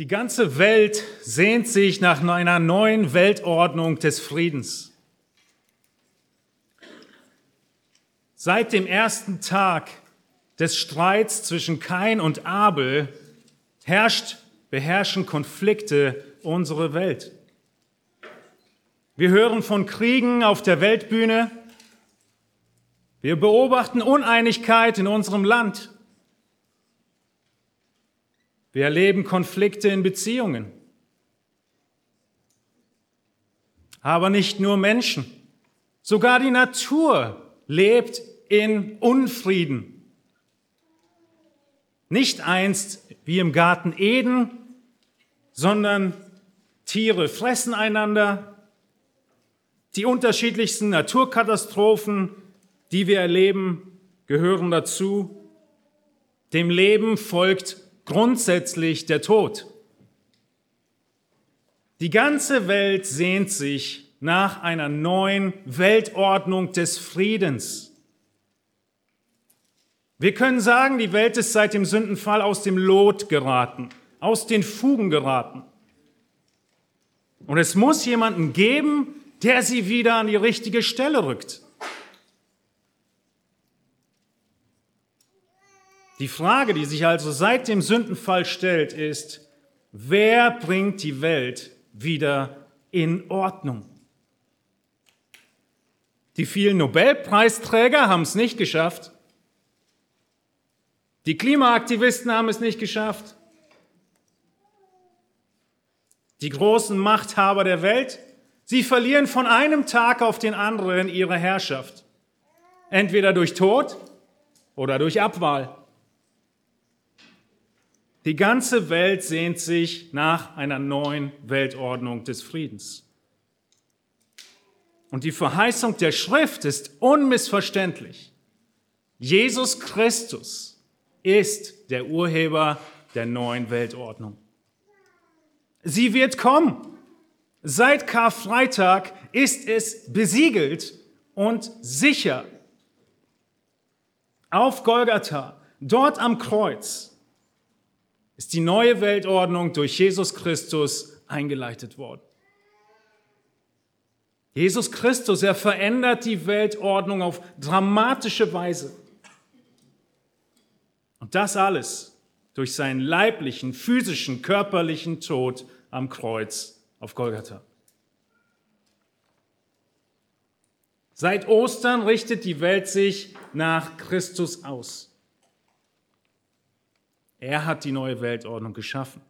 Die ganze Welt sehnt sich nach einer neuen Weltordnung des Friedens. Seit dem ersten Tag des Streits zwischen Kain und Abel herrscht, beherrschen Konflikte unsere Welt. Wir hören von Kriegen auf der Weltbühne. Wir beobachten Uneinigkeit in unserem Land. Wir erleben Konflikte in Beziehungen. Aber nicht nur Menschen. Sogar die Natur lebt in Unfrieden. Nicht einst wie im Garten Eden, sondern Tiere fressen einander. Die unterschiedlichsten Naturkatastrophen, die wir erleben, gehören dazu. Dem Leben folgt grundsätzlich der Tod. Die ganze Welt sehnt sich nach einer neuen Weltordnung des Friedens. Wir können sagen, die Welt ist seit dem Sündenfall aus dem Lot geraten, aus den Fugen geraten. Und es muss jemanden geben, der sie wieder an die richtige Stelle rückt. Die Frage, die sich also seit dem Sündenfall stellt, ist, wer bringt die Welt wieder in Ordnung? Die vielen Nobelpreisträger haben es nicht geschafft. Die Klimaaktivisten haben es nicht geschafft. Die großen Machthaber der Welt, sie verlieren von einem Tag auf den anderen ihre Herrschaft. Entweder durch Tod oder durch Abwahl. Die ganze Welt sehnt sich nach einer neuen Weltordnung des Friedens. Und die Verheißung der Schrift ist unmissverständlich. Jesus Christus ist der Urheber der neuen Weltordnung. Sie wird kommen. Seit Karfreitag ist es besiegelt und sicher. Auf Golgatha, dort am Kreuz, ist die neue Weltordnung durch Jesus Christus eingeleitet worden. Jesus Christus, er verändert die Weltordnung auf dramatische Weise. Und das alles durch seinen leiblichen, physischen, körperlichen Tod am Kreuz auf Golgatha. Seit Ostern richtet die Welt sich nach Christus aus. Er hat die neue Weltordnung geschaffen.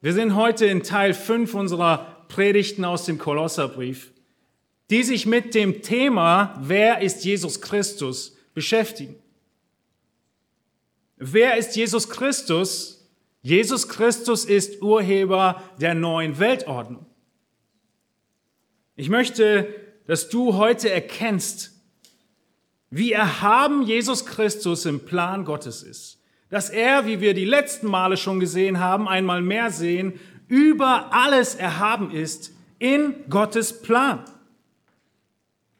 Wir sind heute in Teil 5 unserer Predigten aus dem Kolosserbrief, die sich mit dem Thema, wer ist Jesus Christus, beschäftigen. Wer ist Jesus Christus? Jesus Christus ist Urheber der neuen Weltordnung. Ich möchte, dass du heute erkennst, wie erhaben Jesus Christus im Plan Gottes ist. Dass er, wie wir die letzten Male schon gesehen haben, einmal mehr sehen, über alles erhaben ist in Gottes Plan.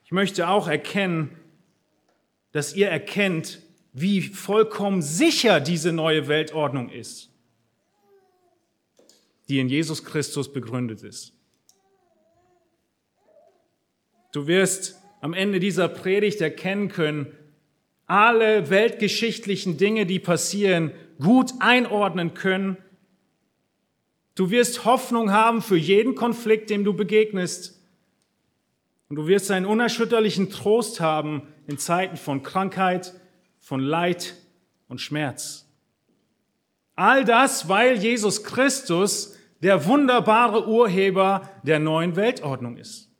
Ich möchte auch erkennen, dass ihr erkennt, wie vollkommen sicher diese neue Weltordnung ist, die in Jesus Christus begründet ist. Du wirst am Ende dieser Predigt erkennen können, alle weltgeschichtlichen Dinge, die passieren, gut einordnen können. Du wirst Hoffnung haben für jeden Konflikt, dem du begegnest. Und du wirst einen unerschütterlichen Trost haben in Zeiten von Krankheit, von Leid und Schmerz. All das, weil Jesus Christus der wunderbare Urheber der neuen Weltordnung ist.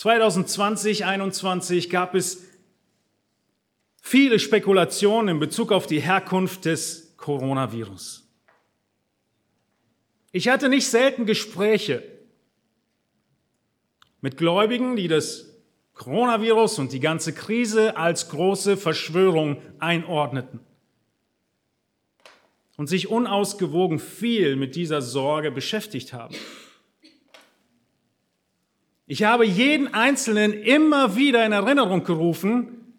2020, 2021 gab es viele Spekulationen in Bezug auf die Herkunft des Coronavirus. Ich hatte nicht selten Gespräche mit Gläubigen, die das Coronavirus und die ganze Krise als große Verschwörung einordneten und sich unausgewogen viel mit dieser Sorge beschäftigt haben. Ich habe jeden Einzelnen immer wieder in Erinnerung gerufen,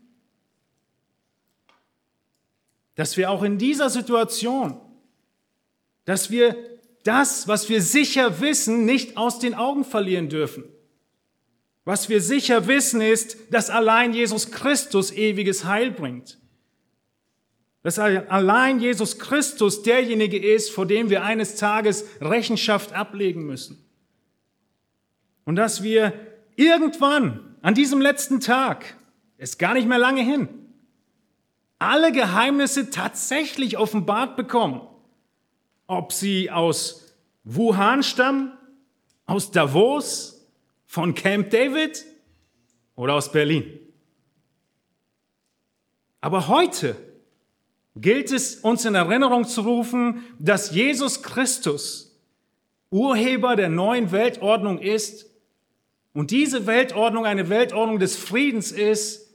dass wir auch in dieser Situation, dass wir das, was wir sicher wissen, nicht aus den Augen verlieren dürfen. Was wir sicher wissen ist, dass allein Jesus Christus ewiges Heil bringt. Dass allein Jesus Christus derjenige ist, vor dem wir eines Tages Rechenschaft ablegen müssen. Und dass wir irgendwann an diesem letzten Tag, ist gar nicht mehr lange hin, alle Geheimnisse tatsächlich offenbart bekommen. Ob sie aus Wuhan stammen, aus Davos, von Camp David oder aus Berlin. Aber heute gilt es uns in Erinnerung zu rufen, dass Jesus Christus Urheber der neuen Weltordnung ist und diese Weltordnung eine Weltordnung des Friedens ist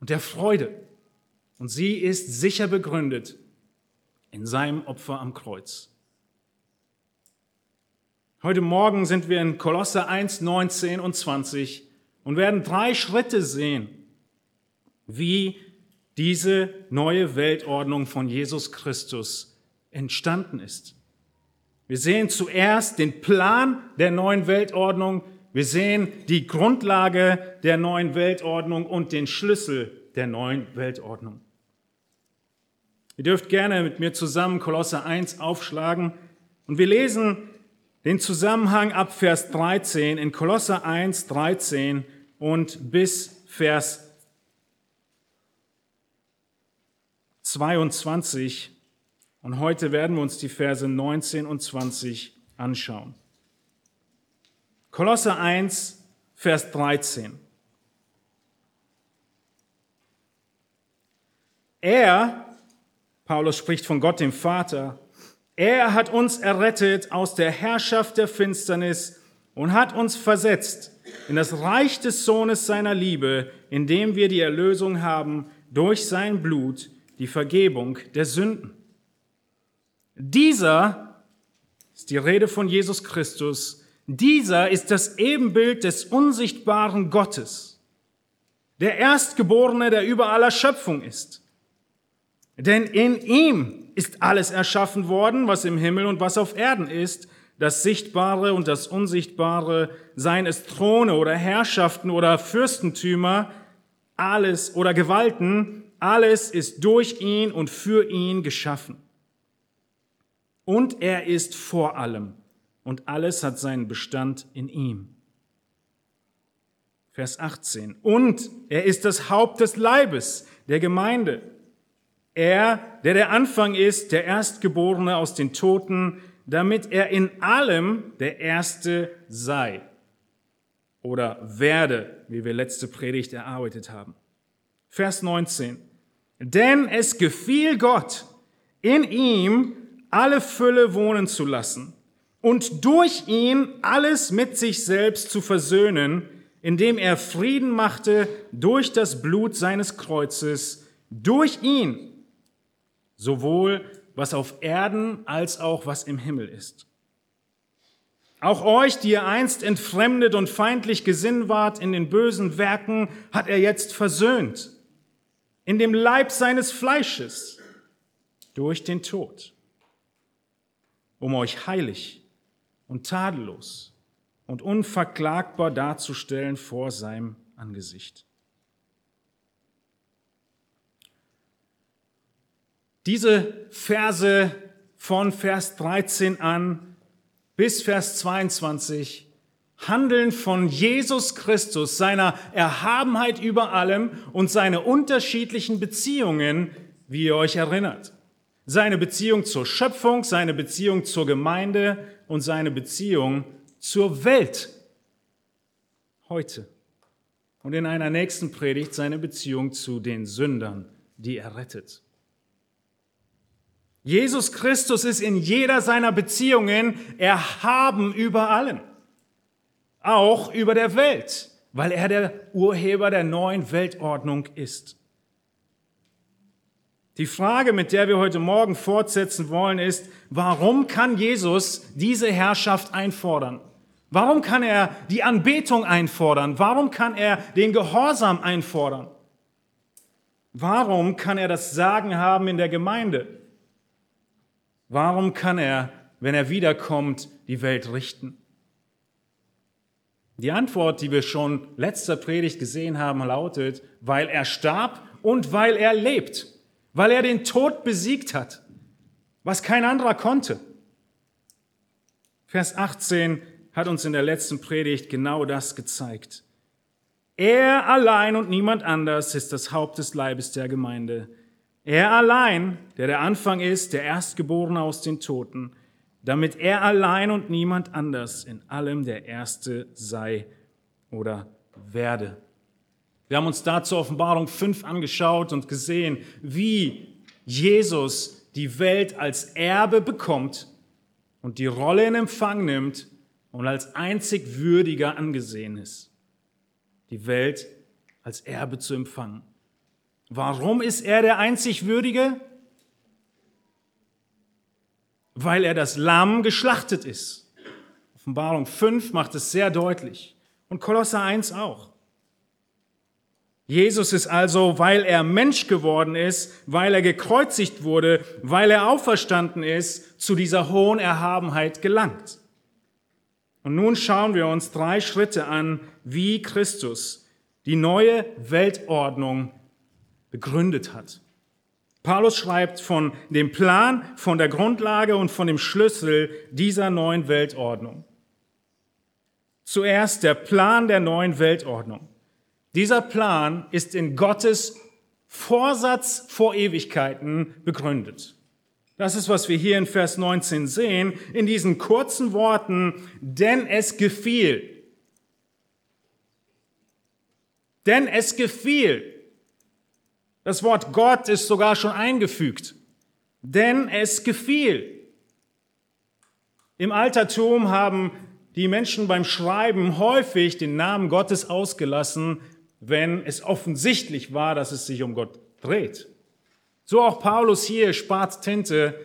und der Freude. Und sie ist sicher begründet in seinem Opfer am Kreuz. Heute Morgen sind wir in Kolosse 1, 19 und 20 und werden drei Schritte sehen, wie diese neue Weltordnung von Jesus Christus entstanden ist. Wir sehen zuerst den Plan der neuen Weltordnung, wir sehen die Grundlage der neuen Weltordnung und den Schlüssel der neuen Weltordnung. Ihr dürft gerne mit mir zusammen Kolosse 1 aufschlagen und wir lesen den Zusammenhang ab Vers 13 in Kolosse 1, 13 und bis Vers 22. Und heute werden wir uns die Verse 19 und 20 anschauen. Kolosse 1, Vers 13. Er, Paulus spricht von Gott dem Vater, er hat uns errettet aus der Herrschaft der Finsternis und hat uns versetzt in das Reich des Sohnes seiner Liebe, indem wir die Erlösung haben durch sein Blut, die Vergebung der Sünden. Dieser ist die Rede von Jesus Christus. Dieser ist das Ebenbild des unsichtbaren Gottes, der Erstgeborene, der über aller Schöpfung ist. Denn in ihm ist alles erschaffen worden, was im Himmel und was auf Erden ist, das Sichtbare und das Unsichtbare, seien es Throne oder Herrschaften oder Fürstentümer, alles oder Gewalten, alles ist durch ihn und für ihn geschaffen. Und er ist vor allem und alles hat seinen Bestand in ihm. Vers 18. Und er ist das Haupt des Leibes, der Gemeinde. Er, der der Anfang ist, der Erstgeborene aus den Toten, damit er in allem der Erste sei oder werde, wie wir letzte Predigt erarbeitet haben. Vers 19. Denn es gefiel Gott, in ihm alle Fülle wohnen zu lassen und durch ihn alles mit sich selbst zu versöhnen, indem er Frieden machte durch das Blut seines Kreuzes, durch ihn, sowohl was auf Erden als auch was im Himmel ist. Auch euch, die ihr einst entfremdet und feindlich gesinnt wart in den bösen Werken, hat er jetzt versöhnt in dem Leib seines Fleisches durch den Tod, um euch heilig und tadellos und unverklagbar darzustellen vor seinem Angesicht. Diese Verse von Vers 13 an bis Vers 22 handeln von Jesus Christus, seiner Erhabenheit über allem und seine unterschiedlichen Beziehungen, wie ihr euch erinnert. Seine Beziehung zur Schöpfung, seine Beziehung zur Gemeinde und seine Beziehung zur Welt. Heute. Und in einer nächsten Predigt seine Beziehung zu den Sündern, die er rettet. Jesus Christus ist in jeder seiner Beziehungen erhaben über allen auch über der Welt, weil er der Urheber der neuen Weltordnung ist. Die Frage, mit der wir heute Morgen fortsetzen wollen, ist, warum kann Jesus diese Herrschaft einfordern? Warum kann er die Anbetung einfordern? Warum kann er den Gehorsam einfordern? Warum kann er das Sagen haben in der Gemeinde? Warum kann er, wenn er wiederkommt, die Welt richten? Die Antwort, die wir schon letzter Predigt gesehen haben, lautet, weil er starb und weil er lebt, weil er den Tod besiegt hat, was kein anderer konnte. Vers 18 hat uns in der letzten Predigt genau das gezeigt. Er allein und niemand anders ist das Haupt des Leibes der Gemeinde. Er allein, der der Anfang ist, der Erstgeborene aus den Toten, damit er allein und niemand anders in allem der Erste sei oder werde. Wir haben uns dazu Offenbarung 5 angeschaut und gesehen, wie Jesus die Welt als Erbe bekommt und die Rolle in Empfang nimmt und als einzig würdiger angesehen ist, die Welt als Erbe zu empfangen. Warum ist er der einzig Würdige? weil er das Lamm geschlachtet ist. Offenbarung 5 macht es sehr deutlich und Kolosser 1 auch. Jesus ist also, weil er Mensch geworden ist, weil er gekreuzigt wurde, weil er auferstanden ist, zu dieser hohen Erhabenheit gelangt. Und nun schauen wir uns drei Schritte an, wie Christus die neue Weltordnung begründet hat. Paulus schreibt von dem Plan, von der Grundlage und von dem Schlüssel dieser neuen Weltordnung. Zuerst der Plan der neuen Weltordnung. Dieser Plan ist in Gottes Vorsatz vor Ewigkeiten begründet. Das ist, was wir hier in Vers 19 sehen, in diesen kurzen Worten, denn es gefiel. Denn es gefiel. Das Wort Gott ist sogar schon eingefügt, denn es gefiel. Im Altertum haben die Menschen beim Schreiben häufig den Namen Gottes ausgelassen, wenn es offensichtlich war, dass es sich um Gott dreht. So auch Paulus hier spart Tinte,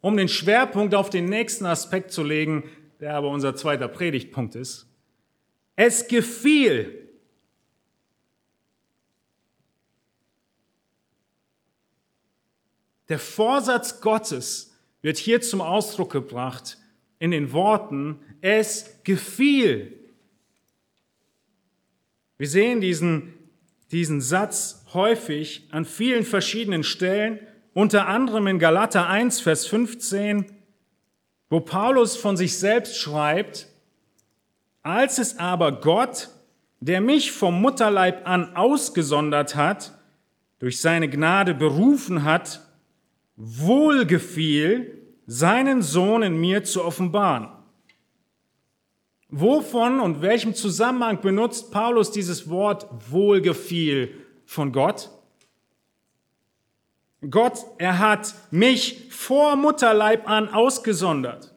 um den Schwerpunkt auf den nächsten Aspekt zu legen, der aber unser zweiter Predigtpunkt ist. Es gefiel Der Vorsatz Gottes wird hier zum Ausdruck gebracht in den Worten, es gefiel. Wir sehen diesen, diesen Satz häufig an vielen verschiedenen Stellen, unter anderem in Galater 1, Vers 15, wo Paulus von sich selbst schreibt, als es aber Gott, der mich vom Mutterleib an ausgesondert hat, durch seine Gnade berufen hat, wohlgefiel, seinen Sohn in mir zu offenbaren. Wovon und welchem Zusammenhang benutzt Paulus dieses Wort wohlgefiel von Gott? Gott, er hat mich vor Mutterleib an ausgesondert.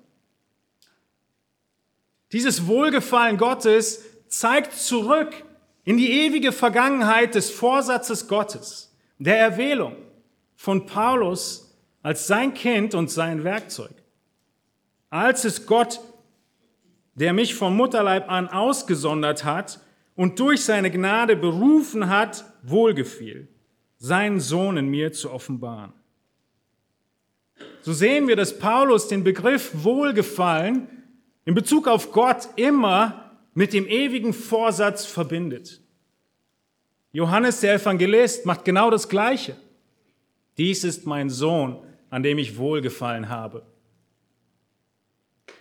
Dieses Wohlgefallen Gottes zeigt zurück in die ewige Vergangenheit des Vorsatzes Gottes, der Erwählung von Paulus als sein Kind und sein Werkzeug. Als es Gott, der mich vom Mutterleib an ausgesondert hat und durch seine Gnade berufen hat, wohlgefiel, seinen Sohn in mir zu offenbaren. So sehen wir, dass Paulus den Begriff Wohlgefallen in Bezug auf Gott immer mit dem ewigen Vorsatz verbindet. Johannes der Evangelist macht genau das Gleiche. Dies ist mein Sohn, an dem ich wohlgefallen habe.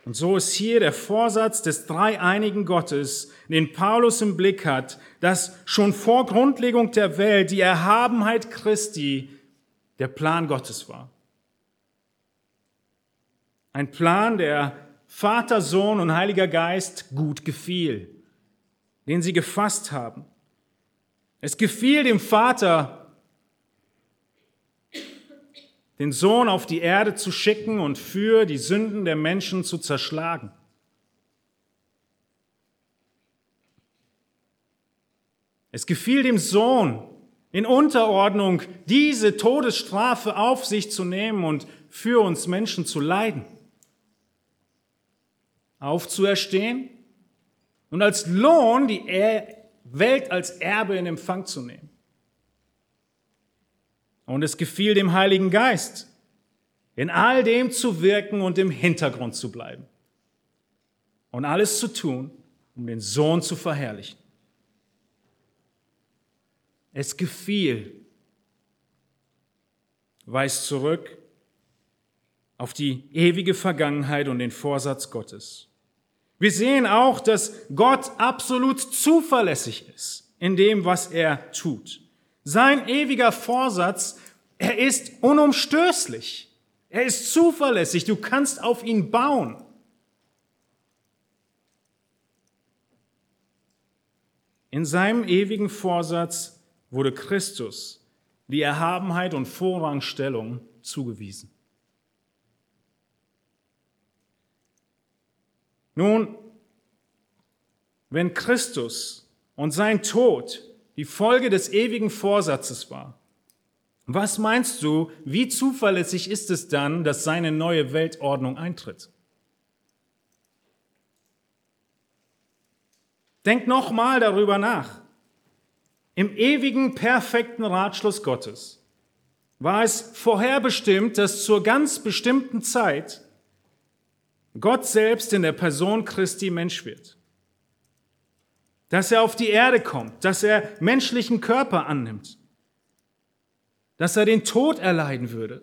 Und so ist hier der Vorsatz des dreieinigen Gottes, den Paulus im Blick hat, dass schon vor Grundlegung der Welt die Erhabenheit Christi der Plan Gottes war. Ein Plan, der Vater, Sohn und Heiliger Geist gut gefiel, den sie gefasst haben. Es gefiel dem Vater, den Sohn auf die Erde zu schicken und für die Sünden der Menschen zu zerschlagen. Es gefiel dem Sohn in Unterordnung, diese Todesstrafe auf sich zu nehmen und für uns Menschen zu leiden, aufzuerstehen und als Lohn die Welt als Erbe in Empfang zu nehmen. Und es gefiel dem Heiligen Geist, in all dem zu wirken und im Hintergrund zu bleiben. Und alles zu tun, um den Sohn zu verherrlichen. Es gefiel, weist zurück auf die ewige Vergangenheit und den Vorsatz Gottes. Wir sehen auch, dass Gott absolut zuverlässig ist in dem, was er tut. Sein ewiger Vorsatz, er ist unumstößlich. Er ist zuverlässig. Du kannst auf ihn bauen. In seinem ewigen Vorsatz wurde Christus die Erhabenheit und Vorrangstellung zugewiesen. Nun, wenn Christus und sein Tod die Folge des ewigen Vorsatzes war, was meinst du, wie zuverlässig ist es dann, dass seine neue Weltordnung eintritt? Denk nochmal darüber nach. Im ewigen, perfekten Ratschluss Gottes war es vorherbestimmt, dass zur ganz bestimmten Zeit Gott selbst in der Person Christi Mensch wird. Dass er auf die Erde kommt, dass er menschlichen Körper annimmt, dass er den Tod erleiden würde,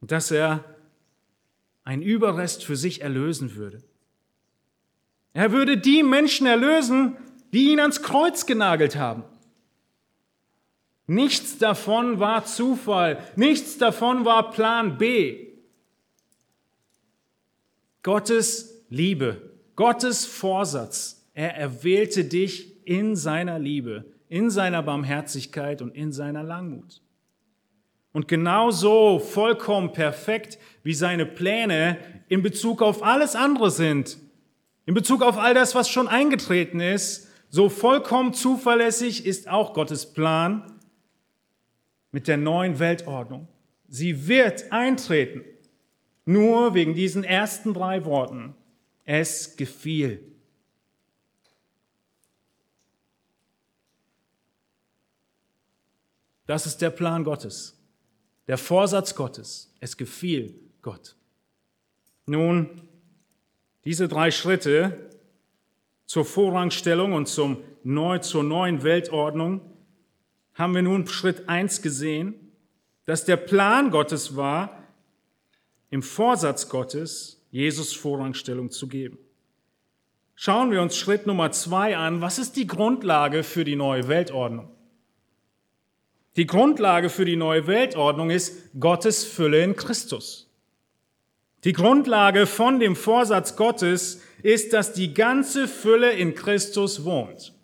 dass er ein Überrest für sich erlösen würde. Er würde die Menschen erlösen, die ihn ans Kreuz genagelt haben. Nichts davon war Zufall, nichts davon war Plan B. Gottes Liebe, Gottes Vorsatz. Er erwählte dich in seiner Liebe, in seiner Barmherzigkeit und in seiner Langmut. Und genauso vollkommen perfekt, wie seine Pläne in Bezug auf alles andere sind, in Bezug auf all das, was schon eingetreten ist, so vollkommen zuverlässig ist auch Gottes Plan mit der neuen Weltordnung. Sie wird eintreten. Nur wegen diesen ersten drei Worten. Es gefiel. Das ist der Plan Gottes, der Vorsatz Gottes. Es gefiel Gott. Nun, diese drei Schritte zur Vorrangstellung und zum neu, zur neuen Weltordnung haben wir nun Schritt eins gesehen, dass der Plan Gottes war, im Vorsatz Gottes Jesus Vorrangstellung zu geben. Schauen wir uns Schritt Nummer zwei an. Was ist die Grundlage für die neue Weltordnung? Die Grundlage für die neue Weltordnung ist Gottes Fülle in Christus. Die Grundlage von dem Vorsatz Gottes ist, dass die ganze Fülle in Christus wohnt.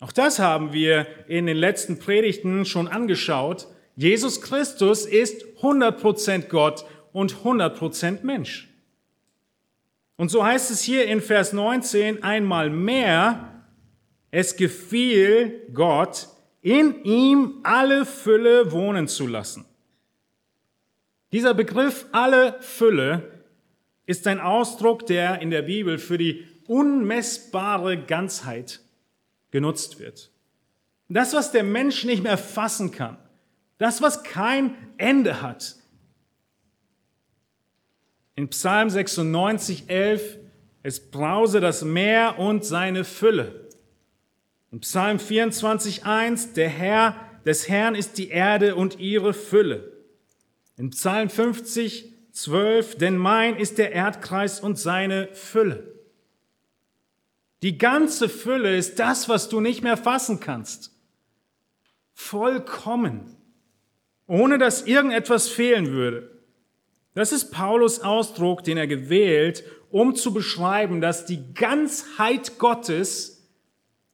Auch das haben wir in den letzten Predigten schon angeschaut. Jesus Christus ist 100% Gott und 100% Mensch. Und so heißt es hier in Vers 19 einmal mehr, es gefiel Gott, in ihm alle Fülle wohnen zu lassen. Dieser Begriff alle Fülle ist ein Ausdruck, der in der Bibel für die unmessbare Ganzheit genutzt wird. Das, was der Mensch nicht mehr fassen kann, das, was kein Ende hat, in Psalm 96, 11, es brause das Meer und seine Fülle. In Psalm 24, 1, der Herr, des Herrn ist die Erde und ihre Fülle. In Psalm 50, 12, denn mein ist der Erdkreis und seine Fülle. Die ganze Fülle ist das, was du nicht mehr fassen kannst. Vollkommen. Ohne dass irgendetwas fehlen würde. Das ist Paulus Ausdruck, den er gewählt, um zu beschreiben, dass die Ganzheit Gottes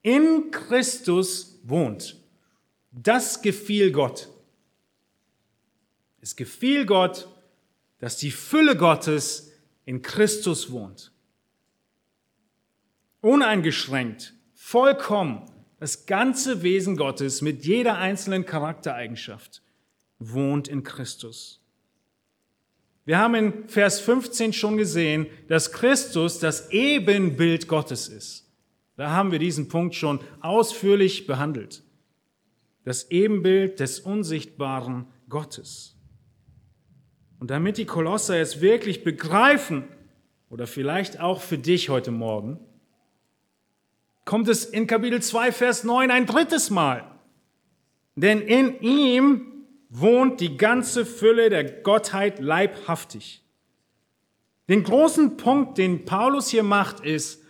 in Christus wohnt. Das gefiel Gott. Es gefiel Gott, dass die Fülle Gottes in Christus wohnt. Uneingeschränkt, vollkommen, das ganze Wesen Gottes mit jeder einzelnen Charaktereigenschaft wohnt in Christus. Wir haben in Vers 15 schon gesehen, dass Christus das Ebenbild Gottes ist. Da haben wir diesen Punkt schon ausführlich behandelt. das Ebenbild des unsichtbaren Gottes. Und damit die Kolosser es wirklich begreifen, oder vielleicht auch für dich heute Morgen, kommt es in Kapitel 2, Vers 9 ein drittes Mal. Denn in ihm wohnt die ganze Fülle der Gottheit leibhaftig. Den großen Punkt, den Paulus hier macht, ist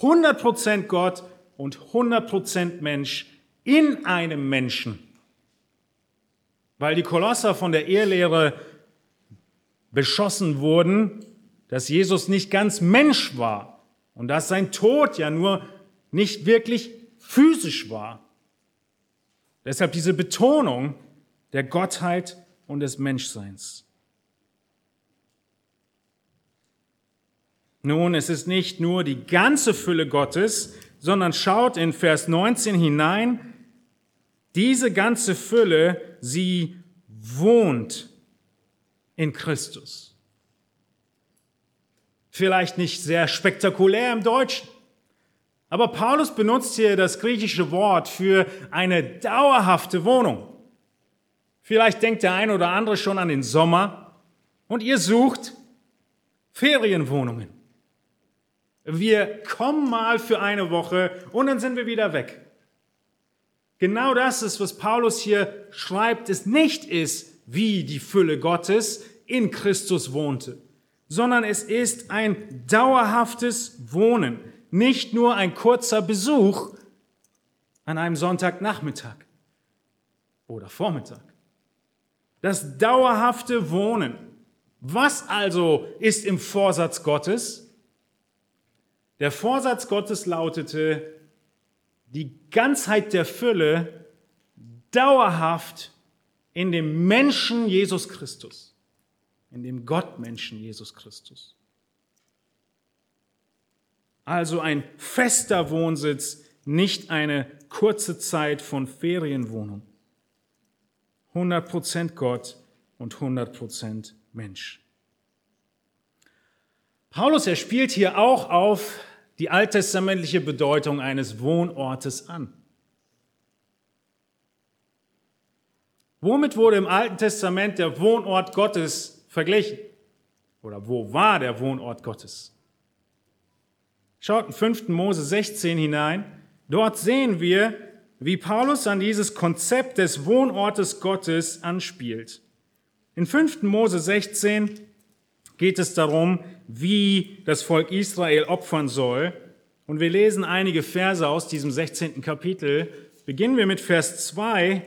100% Gott und 100% Mensch in einem Menschen. Weil die Kolosser von der Ehelehre beschossen wurden, dass Jesus nicht ganz Mensch war und dass sein Tod ja nur nicht wirklich physisch war. Deshalb diese Betonung der Gottheit und des Menschseins. Nun, es ist nicht nur die ganze Fülle Gottes, sondern schaut in Vers 19 hinein, diese ganze Fülle, sie wohnt in Christus. Vielleicht nicht sehr spektakulär im Deutschen, aber Paulus benutzt hier das griechische Wort für eine dauerhafte Wohnung. Vielleicht denkt der eine oder andere schon an den Sommer und ihr sucht Ferienwohnungen. Wir kommen mal für eine Woche und dann sind wir wieder weg. Genau das ist, was Paulus hier schreibt, es nicht ist, wie die Fülle Gottes in Christus wohnte, sondern es ist ein dauerhaftes Wohnen, nicht nur ein kurzer Besuch an einem Sonntagnachmittag oder Vormittag. Das dauerhafte Wohnen. Was also ist im Vorsatz Gottes? Der Vorsatz Gottes lautete, die Ganzheit der Fülle dauerhaft in dem Menschen Jesus Christus, in dem Gottmenschen Jesus Christus. Also ein fester Wohnsitz, nicht eine kurze Zeit von Ferienwohnung. 100% Gott und 100% Mensch. Paulus, er spielt hier auch auf die alttestamentliche Bedeutung eines Wohnortes an. Womit wurde im Alten Testament der Wohnort Gottes verglichen? Oder wo war der Wohnort Gottes? Schaut in 5. Mose 16 hinein. Dort sehen wir, wie Paulus an dieses Konzept des Wohnortes Gottes anspielt. In 5. Mose 16 geht es darum, wie das Volk Israel opfern soll. Und wir lesen einige Verse aus diesem 16. Kapitel. Beginnen wir mit Vers 2.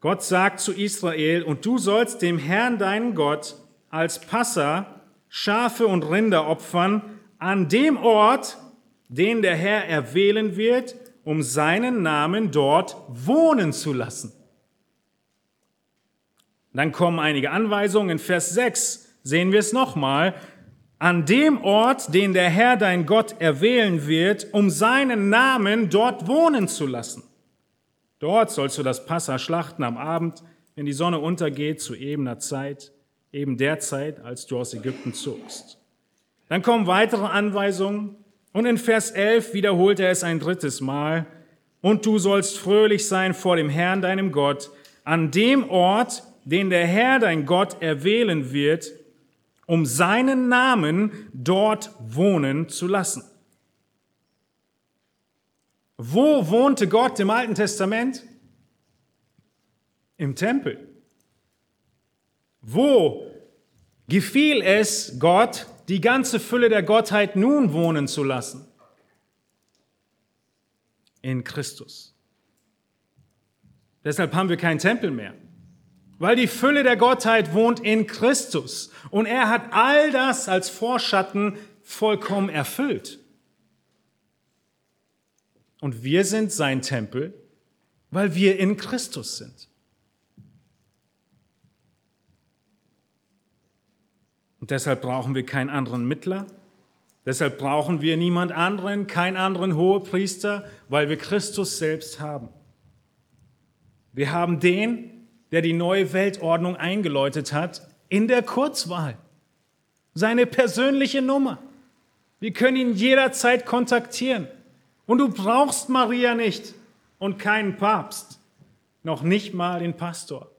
Gott sagt zu Israel, und du sollst dem Herrn deinen Gott als Passa Schafe und Rinder opfern an dem Ort, den der Herr erwählen wird, um seinen Namen dort wohnen zu lassen. Dann kommen einige Anweisungen. In Vers 6 sehen wir es nochmal. An dem Ort, den der Herr dein Gott erwählen wird, um seinen Namen dort wohnen zu lassen. Dort sollst du das Passa schlachten am Abend, wenn die Sonne untergeht, zu ebener Zeit, eben der Zeit, als du aus Ägypten zogst. Dann kommen weitere Anweisungen und in Vers 11 wiederholt er es ein drittes Mal. Und du sollst fröhlich sein vor dem Herrn, deinem Gott, an dem Ort, den der Herr, dein Gott, erwählen wird, um seinen Namen dort wohnen zu lassen. Wo wohnte Gott im Alten Testament? Im Tempel. Wo gefiel es Gott, die ganze Fülle der Gottheit nun wohnen zu lassen? In Christus. Deshalb haben wir keinen Tempel mehr weil die Fülle der Gottheit wohnt in Christus und er hat all das als Vorschatten vollkommen erfüllt. Und wir sind sein Tempel, weil wir in Christus sind. Und deshalb brauchen wir keinen anderen Mittler. Deshalb brauchen wir niemand anderen, keinen anderen Hohepriester, weil wir Christus selbst haben. Wir haben den, der die neue Weltordnung eingeläutet hat, in der Kurzwahl. Seine persönliche Nummer. Wir können ihn jederzeit kontaktieren. Und du brauchst Maria nicht und keinen Papst, noch nicht mal den Pastor,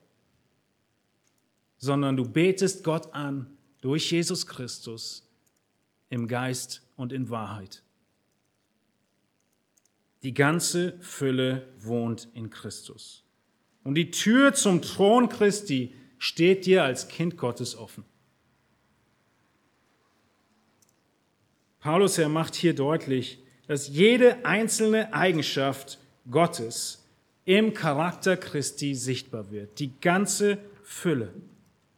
sondern du betest Gott an durch Jesus Christus im Geist und in Wahrheit. Die ganze Fülle wohnt in Christus. Und die Tür zum Thron Christi steht dir als Kind Gottes offen. Paulus, er macht hier deutlich, dass jede einzelne Eigenschaft Gottes im Charakter Christi sichtbar wird. Die ganze Fülle.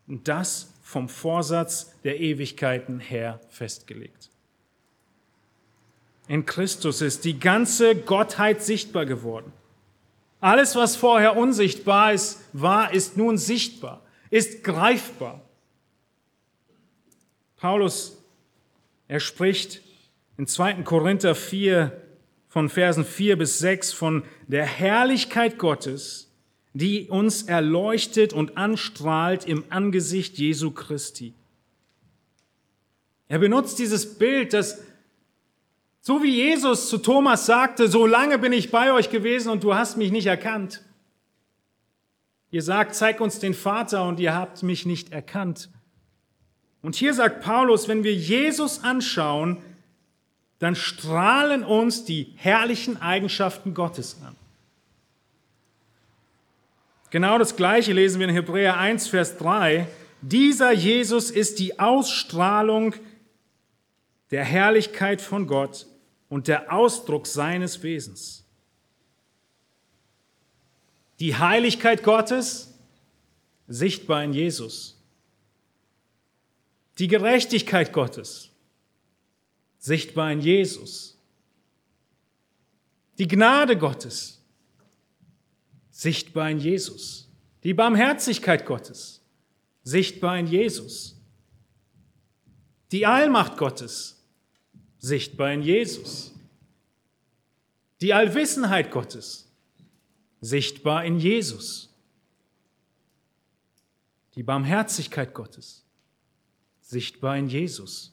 Und das vom Vorsatz der Ewigkeiten her festgelegt. In Christus ist die ganze Gottheit sichtbar geworden. Alles, was vorher unsichtbar ist, war, ist nun sichtbar, ist greifbar. Paulus, er spricht in 2. Korinther 4 von Versen 4 bis 6 von der Herrlichkeit Gottes, die uns erleuchtet und anstrahlt im Angesicht Jesu Christi. Er benutzt dieses Bild, das so wie Jesus zu Thomas sagte, so lange bin ich bei euch gewesen und du hast mich nicht erkannt. Ihr sagt, zeig uns den Vater und ihr habt mich nicht erkannt. Und hier sagt Paulus, wenn wir Jesus anschauen, dann strahlen uns die herrlichen Eigenschaften Gottes an. Genau das Gleiche lesen wir in Hebräer 1, Vers 3. Dieser Jesus ist die Ausstrahlung der Herrlichkeit von Gott und der Ausdruck seines Wesens. Die Heiligkeit Gottes sichtbar in Jesus. Die Gerechtigkeit Gottes sichtbar in Jesus. Die Gnade Gottes sichtbar in Jesus. Die Barmherzigkeit Gottes sichtbar in Jesus. Die Allmacht Gottes sichtbar in Jesus. Die Allwissenheit Gottes, sichtbar in Jesus. Die Barmherzigkeit Gottes, sichtbar in Jesus.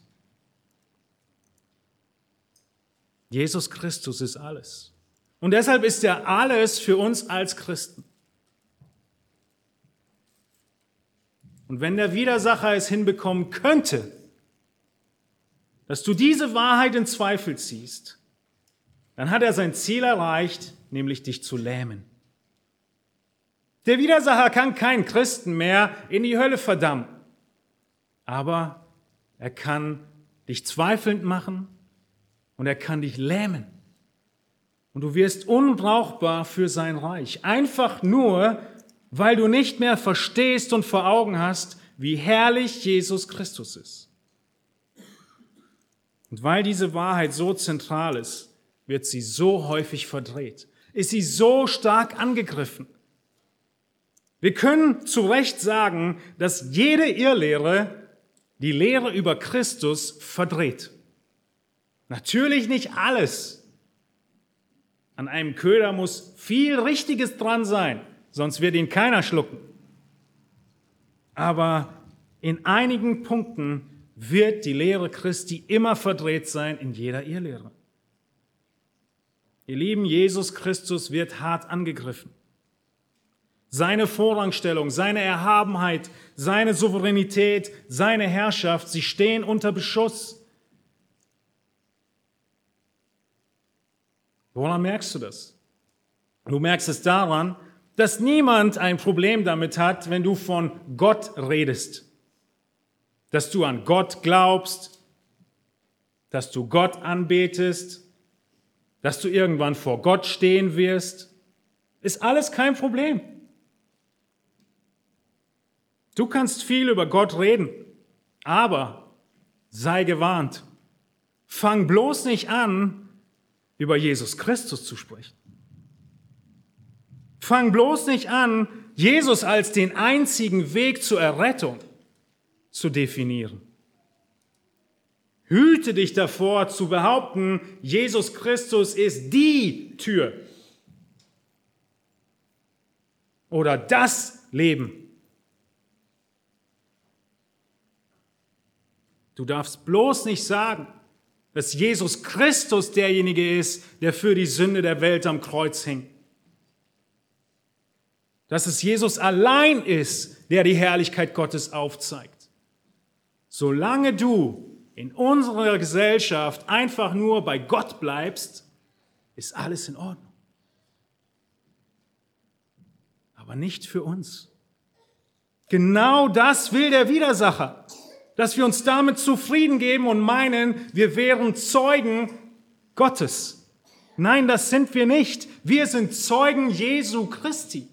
Jesus Christus ist alles. Und deshalb ist er alles für uns als Christen. Und wenn der Widersacher es hinbekommen könnte, dass du diese Wahrheit in Zweifel ziehst, dann hat er sein Ziel erreicht, nämlich dich zu lähmen. Der Widersacher kann keinen Christen mehr in die Hölle verdammen, aber er kann dich zweifelnd machen und er kann dich lähmen. Und du wirst unbrauchbar für sein Reich. Einfach nur, weil du nicht mehr verstehst und vor Augen hast, wie herrlich Jesus Christus ist. Und weil diese Wahrheit so zentral ist, wird sie so häufig verdreht, ist sie so stark angegriffen. Wir können zu Recht sagen, dass jede Irrlehre die Lehre über Christus verdreht. Natürlich nicht alles. An einem Köder muss viel Richtiges dran sein, sonst wird ihn keiner schlucken. Aber in einigen Punkten wird die Lehre Christi immer verdreht sein in jeder Irrlehre. Ihr Lieben, Jesus Christus wird hart angegriffen. Seine Vorrangstellung, seine Erhabenheit, seine Souveränität, seine Herrschaft, sie stehen unter Beschuss. Woran merkst du das? Du merkst es daran, dass niemand ein Problem damit hat, wenn du von Gott redest dass du an Gott glaubst, dass du Gott anbetest, dass du irgendwann vor Gott stehen wirst, ist alles kein Problem. Du kannst viel über Gott reden, aber sei gewarnt. Fang bloß nicht an, über Jesus Christus zu sprechen. Fang bloß nicht an, Jesus als den einzigen Weg zur Errettung zu definieren. Hüte dich davor zu behaupten, Jesus Christus ist die Tür oder das Leben. Du darfst bloß nicht sagen, dass Jesus Christus derjenige ist, der für die Sünde der Welt am Kreuz hing. dass es Jesus allein ist, der die Herrlichkeit Gottes aufzeigt. Solange du in unserer Gesellschaft einfach nur bei Gott bleibst, ist alles in Ordnung. Aber nicht für uns. Genau das will der Widersacher, dass wir uns damit zufrieden geben und meinen, wir wären Zeugen Gottes. Nein, das sind wir nicht. Wir sind Zeugen Jesu Christi.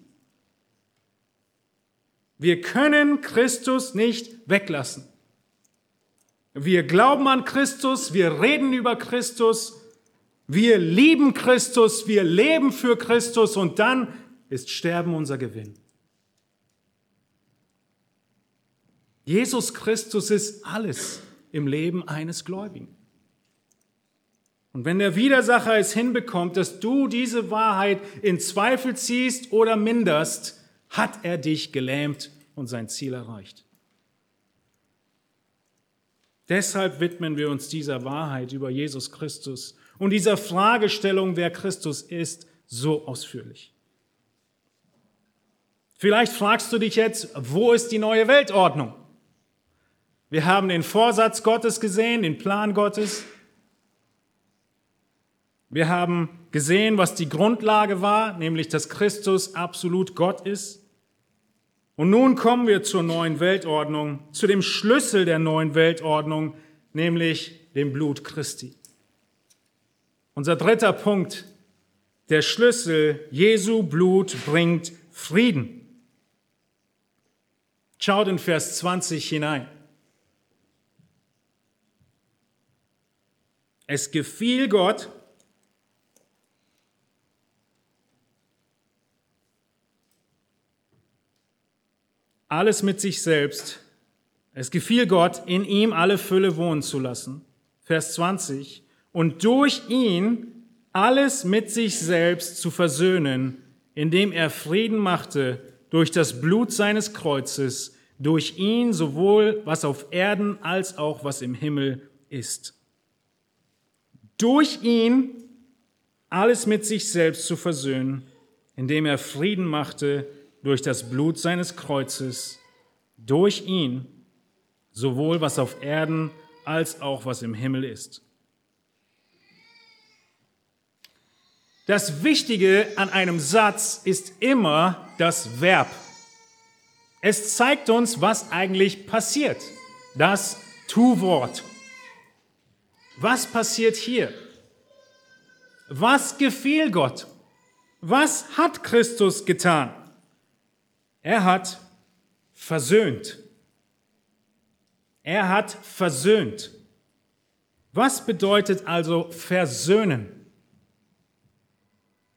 Wir können Christus nicht weglassen. Wir glauben an Christus, wir reden über Christus, wir lieben Christus, wir leben für Christus und dann ist Sterben unser Gewinn. Jesus Christus ist alles im Leben eines Gläubigen. Und wenn der Widersacher es hinbekommt, dass du diese Wahrheit in Zweifel ziehst oder minderst, hat er dich gelähmt und sein Ziel erreicht. Deshalb widmen wir uns dieser Wahrheit über Jesus Christus und dieser Fragestellung, wer Christus ist, so ausführlich. Vielleicht fragst du dich jetzt, wo ist die neue Weltordnung? Wir haben den Vorsatz Gottes gesehen, den Plan Gottes. Wir haben gesehen, was die Grundlage war, nämlich dass Christus absolut Gott ist. Und nun kommen wir zur neuen Weltordnung, zu dem Schlüssel der neuen Weltordnung, nämlich dem Blut Christi. Unser dritter Punkt, der Schlüssel, Jesu Blut bringt Frieden. Schaut in Vers 20 hinein. Es gefiel Gott, alles mit sich selbst. Es gefiel Gott, in ihm alle Fülle wohnen zu lassen. Vers 20. Und durch ihn alles mit sich selbst zu versöhnen, indem er Frieden machte durch das Blut seines Kreuzes, durch ihn sowohl was auf Erden als auch was im Himmel ist. Durch ihn alles mit sich selbst zu versöhnen, indem er Frieden machte durch das Blut seines Kreuzes, durch ihn, sowohl was auf Erden als auch was im Himmel ist. Das Wichtige an einem Satz ist immer das Verb. Es zeigt uns, was eigentlich passiert. Das Tu-Wort. Was passiert hier? Was gefiel Gott? Was hat Christus getan? Er hat versöhnt. Er hat versöhnt. Was bedeutet also versöhnen?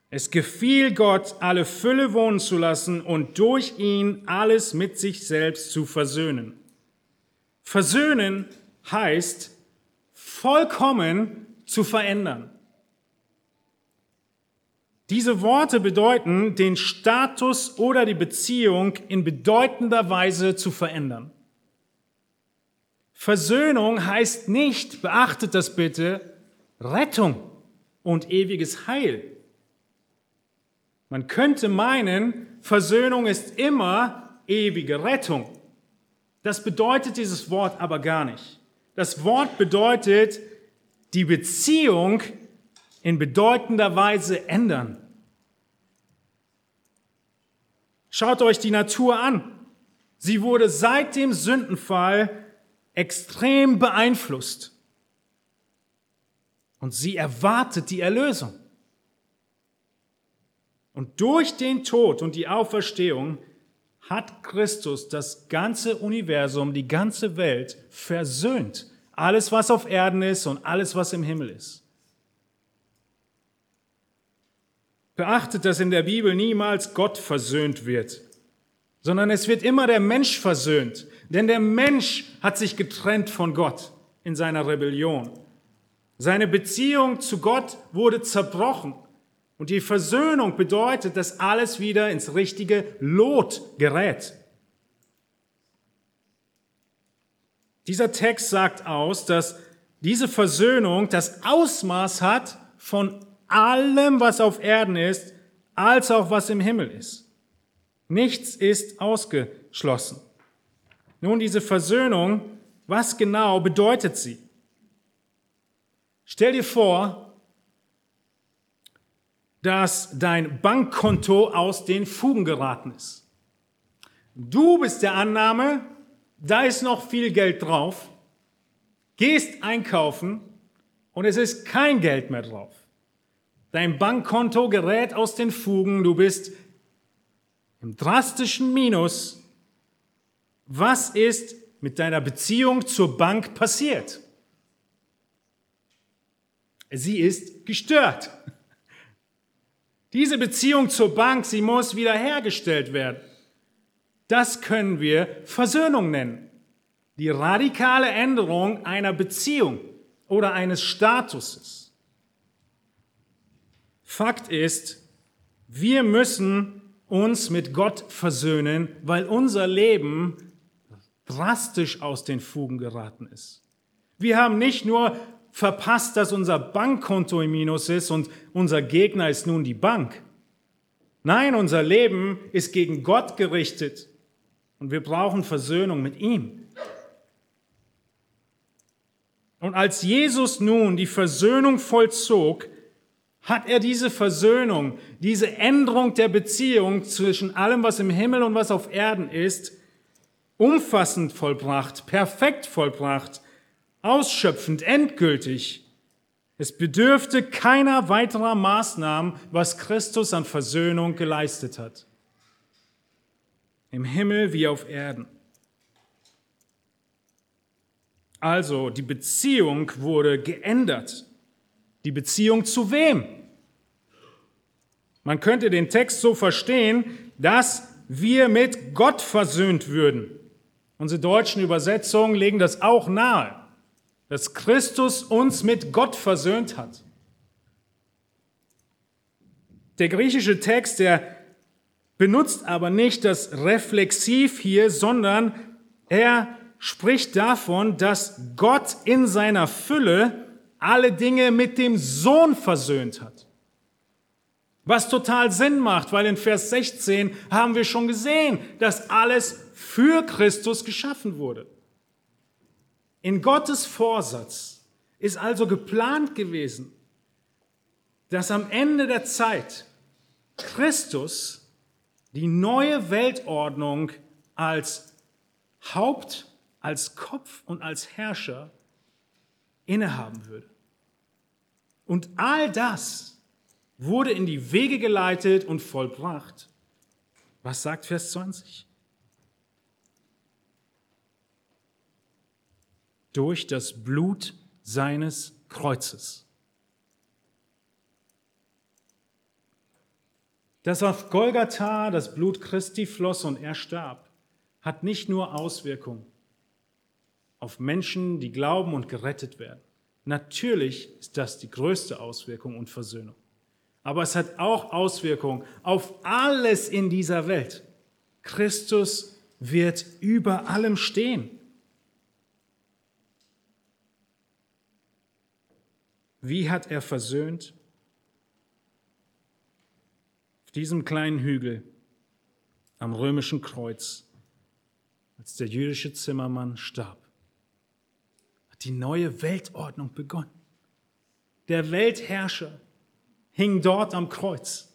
Es gefiel Gott, alle Fülle wohnen zu lassen und durch ihn alles mit sich selbst zu versöhnen. Versöhnen heißt vollkommen zu verändern. Diese Worte bedeuten, den Status oder die Beziehung in bedeutender Weise zu verändern. Versöhnung heißt nicht, beachtet das bitte, Rettung und ewiges Heil. Man könnte meinen, Versöhnung ist immer ewige Rettung. Das bedeutet dieses Wort aber gar nicht. Das Wort bedeutet die Beziehung in bedeutender Weise ändern. Schaut euch die Natur an. Sie wurde seit dem Sündenfall extrem beeinflusst. Und sie erwartet die Erlösung. Und durch den Tod und die Auferstehung hat Christus das ganze Universum, die ganze Welt versöhnt. Alles, was auf Erden ist und alles, was im Himmel ist. Beachtet, dass in der Bibel niemals Gott versöhnt wird, sondern es wird immer der Mensch versöhnt. Denn der Mensch hat sich getrennt von Gott in seiner Rebellion. Seine Beziehung zu Gott wurde zerbrochen. Und die Versöhnung bedeutet, dass alles wieder ins richtige Lot gerät. Dieser Text sagt aus, dass diese Versöhnung das Ausmaß hat von allem, was auf Erden ist, als auch was im Himmel ist. Nichts ist ausgeschlossen. Nun, diese Versöhnung, was genau bedeutet sie? Stell dir vor, dass dein Bankkonto aus den Fugen geraten ist. Du bist der Annahme, da ist noch viel Geld drauf, gehst einkaufen und es ist kein Geld mehr drauf. Dein Bankkonto gerät aus den Fugen, du bist im drastischen Minus. Was ist mit deiner Beziehung zur Bank passiert? Sie ist gestört. Diese Beziehung zur Bank, sie muss wiederhergestellt werden. Das können wir Versöhnung nennen. Die radikale Änderung einer Beziehung oder eines Statuses. Fakt ist, wir müssen uns mit Gott versöhnen, weil unser Leben drastisch aus den Fugen geraten ist. Wir haben nicht nur verpasst, dass unser Bankkonto im Minus ist und unser Gegner ist nun die Bank. Nein, unser Leben ist gegen Gott gerichtet und wir brauchen Versöhnung mit ihm. Und als Jesus nun die Versöhnung vollzog, hat er diese Versöhnung, diese Änderung der Beziehung zwischen allem, was im Himmel und was auf Erden ist, umfassend vollbracht, perfekt vollbracht ausschöpfend, endgültig. Es bedürfte keiner weiterer Maßnahmen, was Christus an Versöhnung geleistet hat. Im Himmel wie auf Erden. Also, die Beziehung wurde geändert. Die Beziehung zu wem? Man könnte den Text so verstehen, dass wir mit Gott versöhnt würden. Unsere deutschen Übersetzungen legen das auch nahe dass Christus uns mit Gott versöhnt hat. Der griechische Text, der benutzt aber nicht das Reflexiv hier, sondern er spricht davon, dass Gott in seiner Fülle alle Dinge mit dem Sohn versöhnt hat. Was total Sinn macht, weil in Vers 16 haben wir schon gesehen, dass alles für Christus geschaffen wurde. In Gottes Vorsatz ist also geplant gewesen, dass am Ende der Zeit Christus die neue Weltordnung als Haupt, als Kopf und als Herrscher innehaben würde. Und all das wurde in die Wege geleitet und vollbracht. Was sagt Vers 20? durch das Blut seines Kreuzes. Dass auf Golgatha das Blut Christi floss und er starb, hat nicht nur Auswirkungen auf Menschen, die glauben und gerettet werden. Natürlich ist das die größte Auswirkung und Versöhnung. Aber es hat auch Auswirkungen auf alles in dieser Welt. Christus wird über allem stehen. Wie hat er versöhnt? Auf diesem kleinen Hügel am römischen Kreuz, als der jüdische Zimmermann starb, die neue Weltordnung begonnen. Der Weltherrscher hing dort am Kreuz.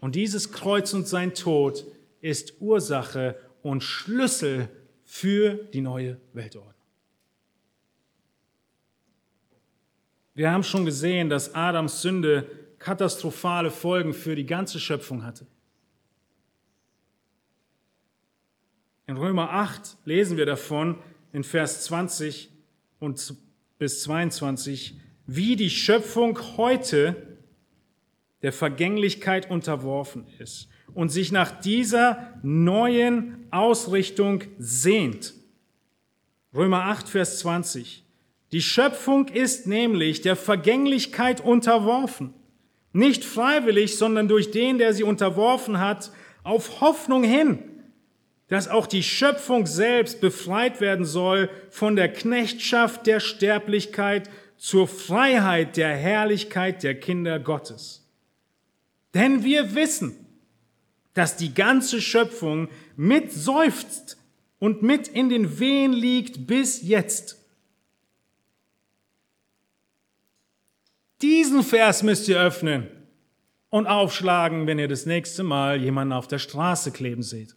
Und dieses Kreuz und sein Tod ist Ursache und Schlüssel für die neue Weltordnung. Wir haben schon gesehen, dass Adams Sünde katastrophale Folgen für die ganze Schöpfung hatte. In Römer 8 lesen wir davon in Vers 20 und bis 22, wie die Schöpfung heute der Vergänglichkeit unterworfen ist und sich nach dieser neuen Ausrichtung sehnt. Römer 8, Vers 20. Die Schöpfung ist nämlich der Vergänglichkeit unterworfen. Nicht freiwillig, sondern durch den, der sie unterworfen hat, auf Hoffnung hin, dass auch die Schöpfung selbst befreit werden soll von der Knechtschaft der Sterblichkeit zur Freiheit der Herrlichkeit der Kinder Gottes. Denn wir wissen, dass die ganze Schöpfung mit seufzt und mit in den Wehen liegt bis jetzt. Diesen Vers müsst ihr öffnen und aufschlagen, wenn ihr das nächste Mal jemanden auf der Straße kleben seht.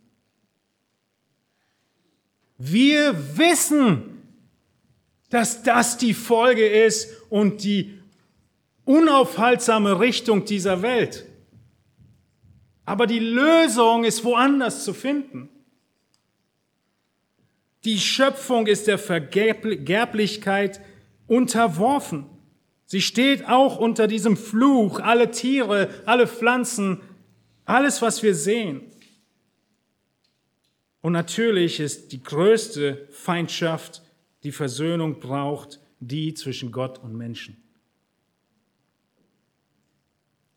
Wir wissen, dass das die Folge ist und die unaufhaltsame Richtung dieser Welt. Aber die Lösung ist woanders zu finden. Die Schöpfung ist der Vergerblichkeit unterworfen. Sie steht auch unter diesem Fluch, alle Tiere, alle Pflanzen, alles, was wir sehen. Und natürlich ist die größte Feindschaft, die Versöhnung braucht, die zwischen Gott und Menschen.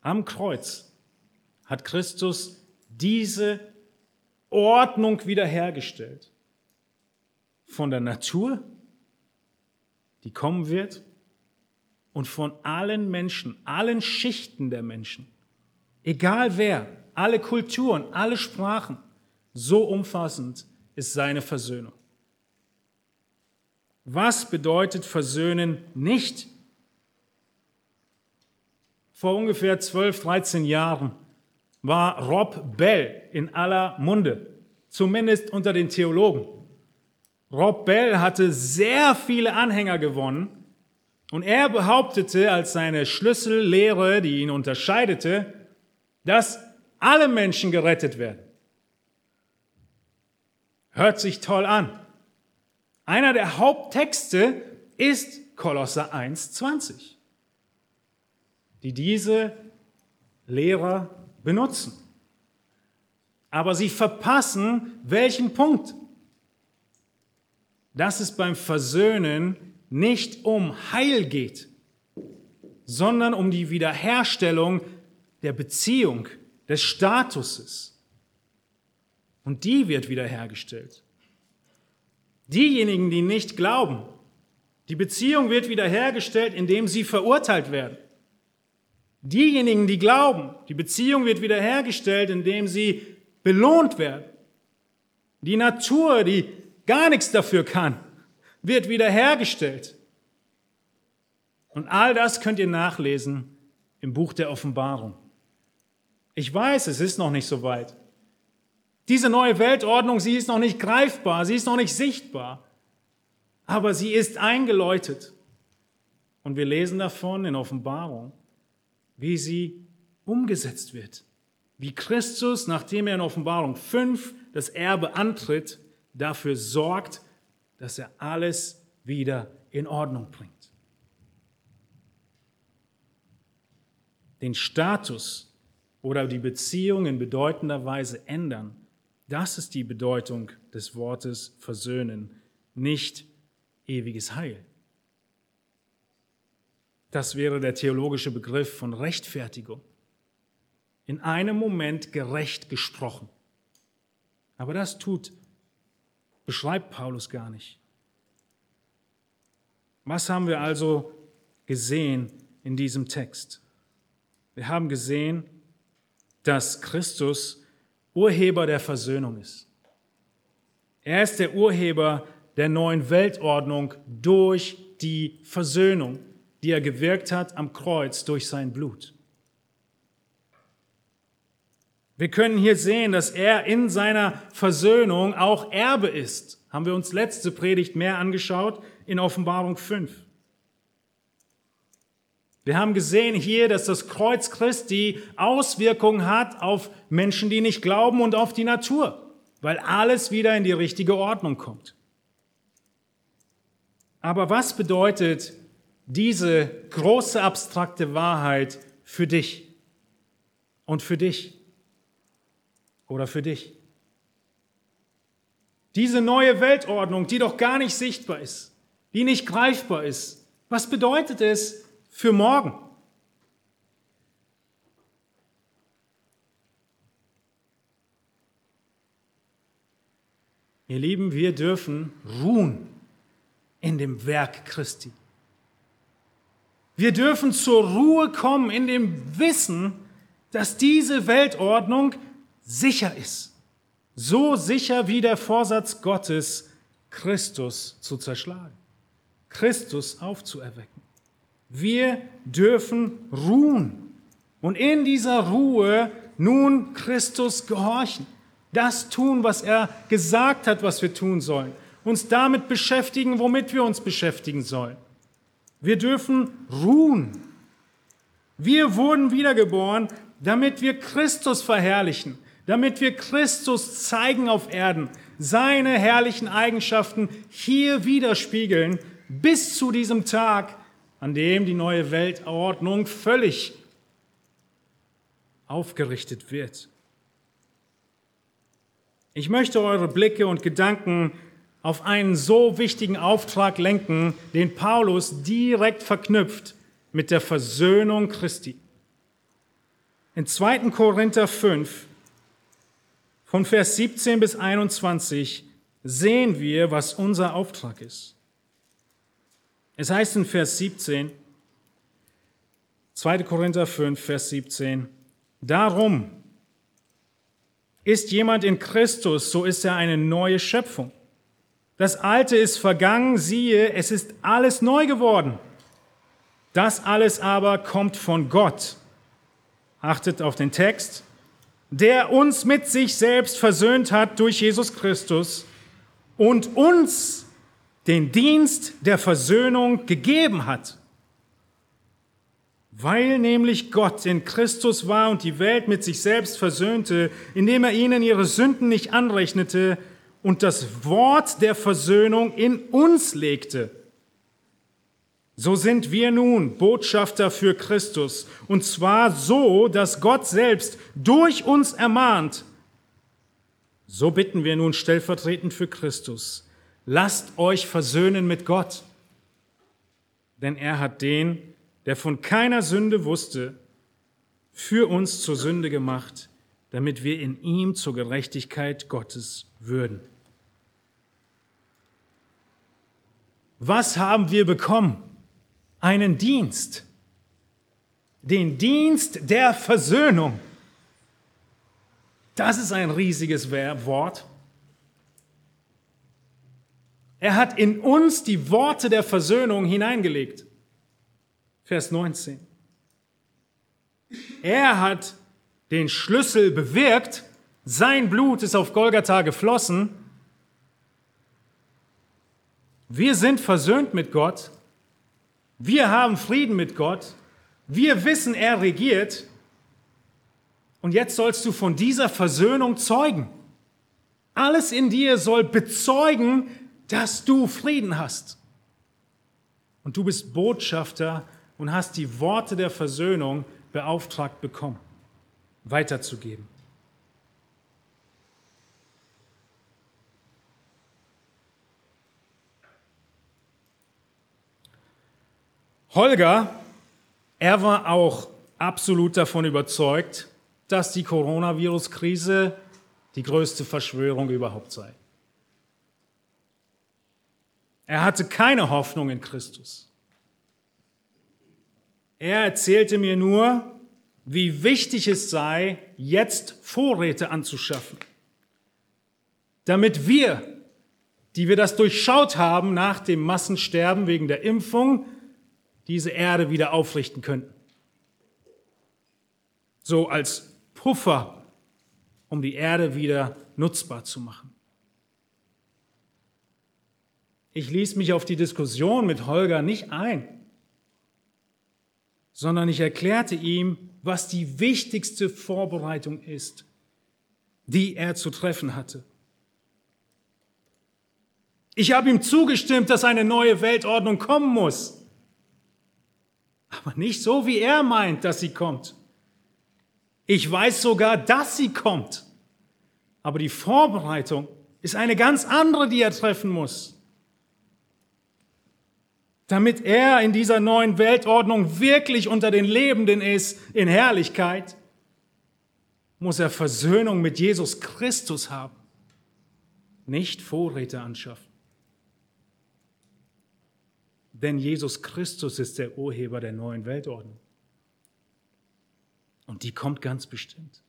Am Kreuz hat Christus diese Ordnung wiederhergestellt. Von der Natur, die kommen wird, und von allen Menschen, allen Schichten der Menschen, egal wer, alle Kulturen, alle Sprachen, so umfassend ist seine Versöhnung. Was bedeutet Versöhnen nicht? Vor ungefähr 12, 13 Jahren war Rob Bell in aller Munde, zumindest unter den Theologen. Rob Bell hatte sehr viele Anhänger gewonnen und er behauptete als seine Schlüssellehre, die ihn unterscheidete, dass alle Menschen gerettet werden. Hört sich toll an. Einer der Haupttexte ist Kolosser 1,20 die diese Lehrer benutzen. Aber sie verpassen welchen Punkt? Dass es beim Versöhnen nicht um Heil geht, sondern um die Wiederherstellung der Beziehung, des Statuses. Und die wird wiederhergestellt. Diejenigen, die nicht glauben, die Beziehung wird wiederhergestellt, indem sie verurteilt werden. Diejenigen, die glauben, die Beziehung wird wiederhergestellt, indem sie belohnt werden. Die Natur, die gar nichts dafür kann, wird wiederhergestellt. Und all das könnt ihr nachlesen im Buch der Offenbarung. Ich weiß, es ist noch nicht so weit. Diese neue Weltordnung, sie ist noch nicht greifbar, sie ist noch nicht sichtbar, aber sie ist eingeläutet. Und wir lesen davon in Offenbarung wie sie umgesetzt wird. Wie Christus, nachdem er in Offenbarung 5 das Erbe antritt, dafür sorgt, dass er alles wieder in Ordnung bringt. Den Status oder die Beziehung in bedeutender Weise ändern, das ist die Bedeutung des Wortes versöhnen, nicht ewiges Heil. Das wäre der theologische Begriff von Rechtfertigung. In einem Moment gerecht gesprochen. Aber das tut, beschreibt Paulus gar nicht. Was haben wir also gesehen in diesem Text? Wir haben gesehen, dass Christus Urheber der Versöhnung ist. Er ist der Urheber der neuen Weltordnung durch die Versöhnung die er gewirkt hat am Kreuz durch sein Blut. Wir können hier sehen, dass er in seiner Versöhnung auch Erbe ist. Haben wir uns letzte Predigt mehr angeschaut in Offenbarung 5. Wir haben gesehen hier, dass das Kreuz Christi Auswirkungen hat auf Menschen, die nicht glauben und auf die Natur, weil alles wieder in die richtige Ordnung kommt. Aber was bedeutet diese große abstrakte Wahrheit für dich und für dich oder für dich. Diese neue Weltordnung, die doch gar nicht sichtbar ist, die nicht greifbar ist, was bedeutet es für morgen? Ihr Lieben, wir dürfen ruhen in dem Werk Christi. Wir dürfen zur Ruhe kommen in dem Wissen, dass diese Weltordnung sicher ist. So sicher wie der Vorsatz Gottes, Christus zu zerschlagen, Christus aufzuerwecken. Wir dürfen ruhen und in dieser Ruhe nun Christus gehorchen. Das tun, was er gesagt hat, was wir tun sollen. Uns damit beschäftigen, womit wir uns beschäftigen sollen. Wir dürfen ruhen. Wir wurden wiedergeboren, damit wir Christus verherrlichen, damit wir Christus zeigen auf Erden, seine herrlichen Eigenschaften hier widerspiegeln, bis zu diesem Tag, an dem die neue Weltordnung völlig aufgerichtet wird. Ich möchte eure Blicke und Gedanken auf einen so wichtigen Auftrag lenken, den Paulus direkt verknüpft mit der Versöhnung Christi. In 2. Korinther 5, von Vers 17 bis 21, sehen wir, was unser Auftrag ist. Es heißt in Vers 17, 2. Korinther 5, Vers 17, Darum ist jemand in Christus, so ist er eine neue Schöpfung. Das Alte ist vergangen, siehe, es ist alles neu geworden. Das alles aber kommt von Gott. Achtet auf den Text. Der uns mit sich selbst versöhnt hat durch Jesus Christus und uns den Dienst der Versöhnung gegeben hat. Weil nämlich Gott in Christus war und die Welt mit sich selbst versöhnte, indem er ihnen ihre Sünden nicht anrechnete und das Wort der Versöhnung in uns legte. So sind wir nun Botschafter für Christus, und zwar so, dass Gott selbst durch uns ermahnt. So bitten wir nun stellvertretend für Christus, lasst euch versöhnen mit Gott, denn er hat den, der von keiner Sünde wusste, für uns zur Sünde gemacht, damit wir in ihm zur Gerechtigkeit Gottes würden. Was haben wir bekommen? Einen Dienst. Den Dienst der Versöhnung. Das ist ein riesiges Wort. Er hat in uns die Worte der Versöhnung hineingelegt. Vers 19. Er hat den Schlüssel bewirkt, sein Blut ist auf Golgatha geflossen. Wir sind versöhnt mit Gott. Wir haben Frieden mit Gott. Wir wissen, er regiert. Und jetzt sollst du von dieser Versöhnung zeugen. Alles in dir soll bezeugen, dass du Frieden hast. Und du bist Botschafter und hast die Worte der Versöhnung beauftragt bekommen, weiterzugeben. Holger, er war auch absolut davon überzeugt, dass die Coronavirus-Krise die größte Verschwörung überhaupt sei. Er hatte keine Hoffnung in Christus. Er erzählte mir nur, wie wichtig es sei, jetzt Vorräte anzuschaffen, damit wir, die wir das durchschaut haben nach dem Massensterben wegen der Impfung, diese Erde wieder aufrichten könnten. So als Puffer, um die Erde wieder nutzbar zu machen. Ich ließ mich auf die Diskussion mit Holger nicht ein sondern ich erklärte ihm, was die wichtigste Vorbereitung ist, die er zu treffen hatte. Ich habe ihm zugestimmt, dass eine neue Weltordnung kommen muss. Aber nicht so, wie er meint, dass sie kommt. Ich weiß sogar, dass sie kommt. Aber die Vorbereitung ist eine ganz andere, die er treffen muss damit er in dieser neuen Weltordnung wirklich unter den Lebenden ist in Herrlichkeit, muss er Versöhnung mit Jesus Christus haben, nicht Vorräte anschaffen. Denn Jesus Christus ist der Urheber der neuen Weltordnung. Und die kommt ganz bestimmt.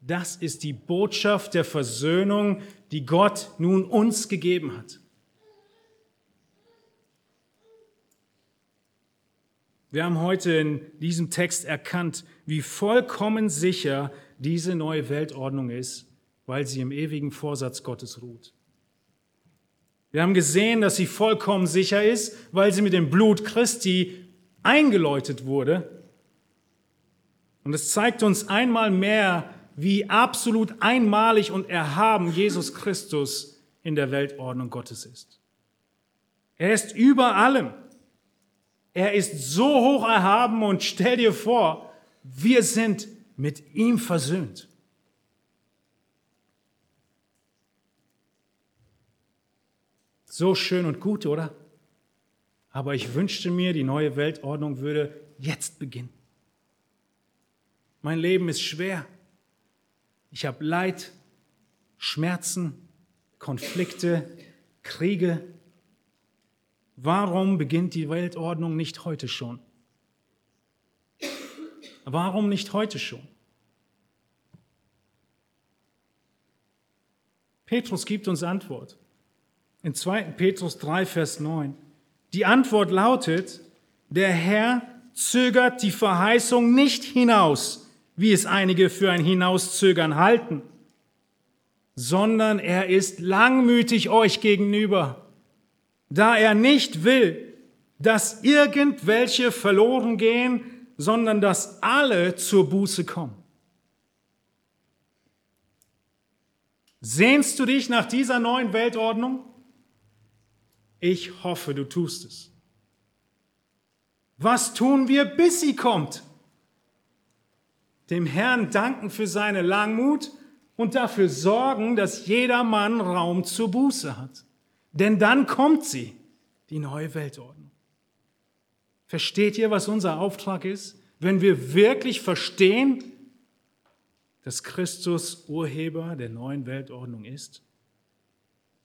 Das ist die Botschaft der Versöhnung, die Gott nun uns gegeben hat. Wir haben heute in diesem Text erkannt, wie vollkommen sicher diese neue Weltordnung ist, weil sie im ewigen Vorsatz Gottes ruht. Wir haben gesehen, dass sie vollkommen sicher ist, weil sie mit dem Blut Christi eingeläutet wurde. Und es zeigt uns einmal mehr, wie absolut einmalig und erhaben Jesus Christus in der Weltordnung Gottes ist. Er ist über allem. Er ist so hoch erhaben und stell dir vor, wir sind mit ihm versöhnt. So schön und gut, oder? Aber ich wünschte mir, die neue Weltordnung würde jetzt beginnen. Mein Leben ist schwer. Ich habe Leid, Schmerzen, Konflikte, Kriege. Warum beginnt die Weltordnung nicht heute schon? Warum nicht heute schon? Petrus gibt uns Antwort. In 2. Petrus 3, Vers 9. Die Antwort lautet, der Herr zögert die Verheißung nicht hinaus, wie es einige für ein Hinauszögern halten, sondern er ist langmütig euch gegenüber, da er nicht will, dass irgendwelche verloren gehen, sondern dass alle zur Buße kommen. Sehnst du dich nach dieser neuen Weltordnung? Ich hoffe, du tust es. Was tun wir, bis sie kommt? Dem Herrn danken für seine Langmut und dafür sorgen, dass jeder Mann Raum zur Buße hat. Denn dann kommt sie, die neue Weltordnung. Versteht ihr, was unser Auftrag ist? Wenn wir wirklich verstehen, dass Christus Urheber der neuen Weltordnung ist,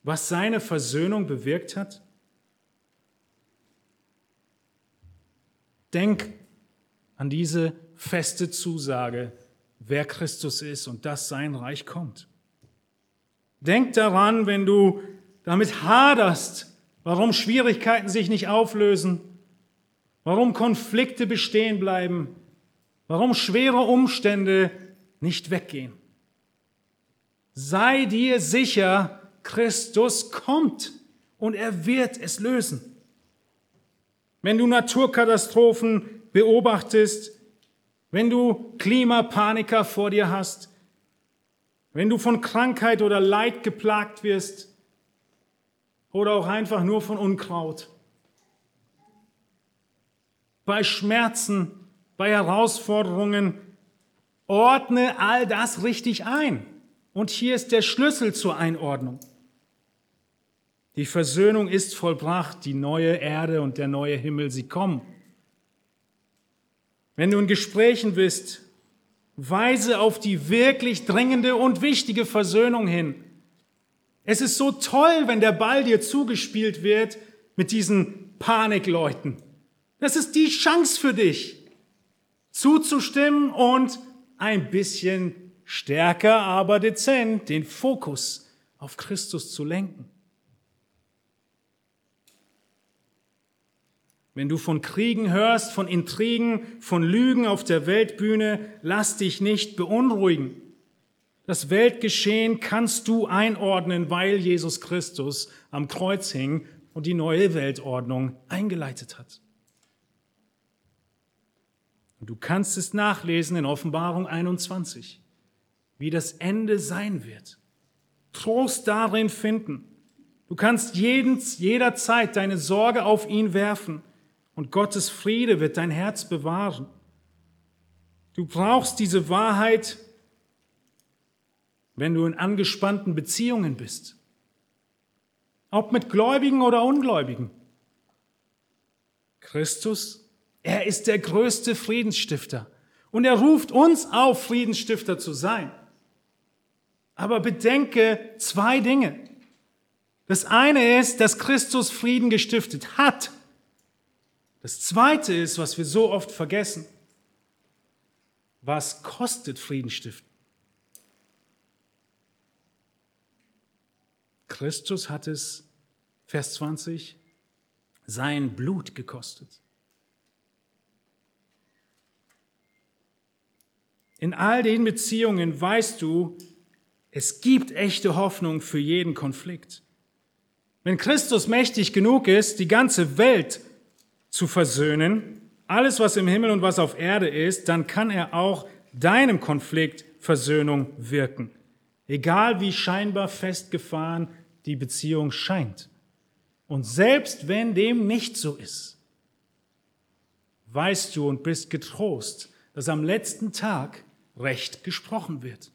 was seine Versöhnung bewirkt hat, Denk an diese feste Zusage, wer Christus ist und dass sein Reich kommt. Denk daran, wenn du damit haderst, warum Schwierigkeiten sich nicht auflösen, warum Konflikte bestehen bleiben, warum schwere Umstände nicht weggehen. Sei dir sicher, Christus kommt und er wird es lösen. Wenn du Naturkatastrophen beobachtest, wenn du Klimapaniker vor dir hast, wenn du von Krankheit oder Leid geplagt wirst oder auch einfach nur von Unkraut, bei Schmerzen, bei Herausforderungen, ordne all das richtig ein. Und hier ist der Schlüssel zur Einordnung. Die Versöhnung ist vollbracht, die neue Erde und der neue Himmel, sie kommen. Wenn du in Gesprächen bist, weise auf die wirklich dringende und wichtige Versöhnung hin. Es ist so toll, wenn der Ball dir zugespielt wird mit diesen Panikleuten. Das ist die Chance für dich, zuzustimmen und ein bisschen stärker, aber dezent den Fokus auf Christus zu lenken. Wenn du von Kriegen hörst, von Intrigen, von Lügen auf der Weltbühne, lass dich nicht beunruhigen. Das Weltgeschehen kannst du einordnen, weil Jesus Christus am Kreuz hing und die neue Weltordnung eingeleitet hat. Und du kannst es nachlesen in Offenbarung 21, wie das Ende sein wird. Trost darin finden. Du kannst jeden, jederzeit deine Sorge auf ihn werfen und Gottes Friede wird dein Herz bewahren. Du brauchst diese Wahrheit, wenn du in angespannten Beziehungen bist. Ob mit Gläubigen oder Ungläubigen. Christus, er ist der größte Friedensstifter. Und er ruft uns auf, Friedensstifter zu sein. Aber bedenke zwei Dinge. Das eine ist, dass Christus Frieden gestiftet hat. Das Zweite ist, was wir so oft vergessen. Was kostet Frieden stiften? Christus hat es, Vers 20, sein Blut gekostet. In all den Beziehungen weißt du, es gibt echte Hoffnung für jeden Konflikt. Wenn Christus mächtig genug ist, die ganze Welt zu versöhnen, alles, was im Himmel und was auf Erde ist, dann kann er auch deinem Konflikt Versöhnung wirken. Egal wie scheinbar festgefahren die Beziehung scheint. Und selbst wenn dem nicht so ist, weißt du und bist getrost, dass am letzten Tag Recht gesprochen wird.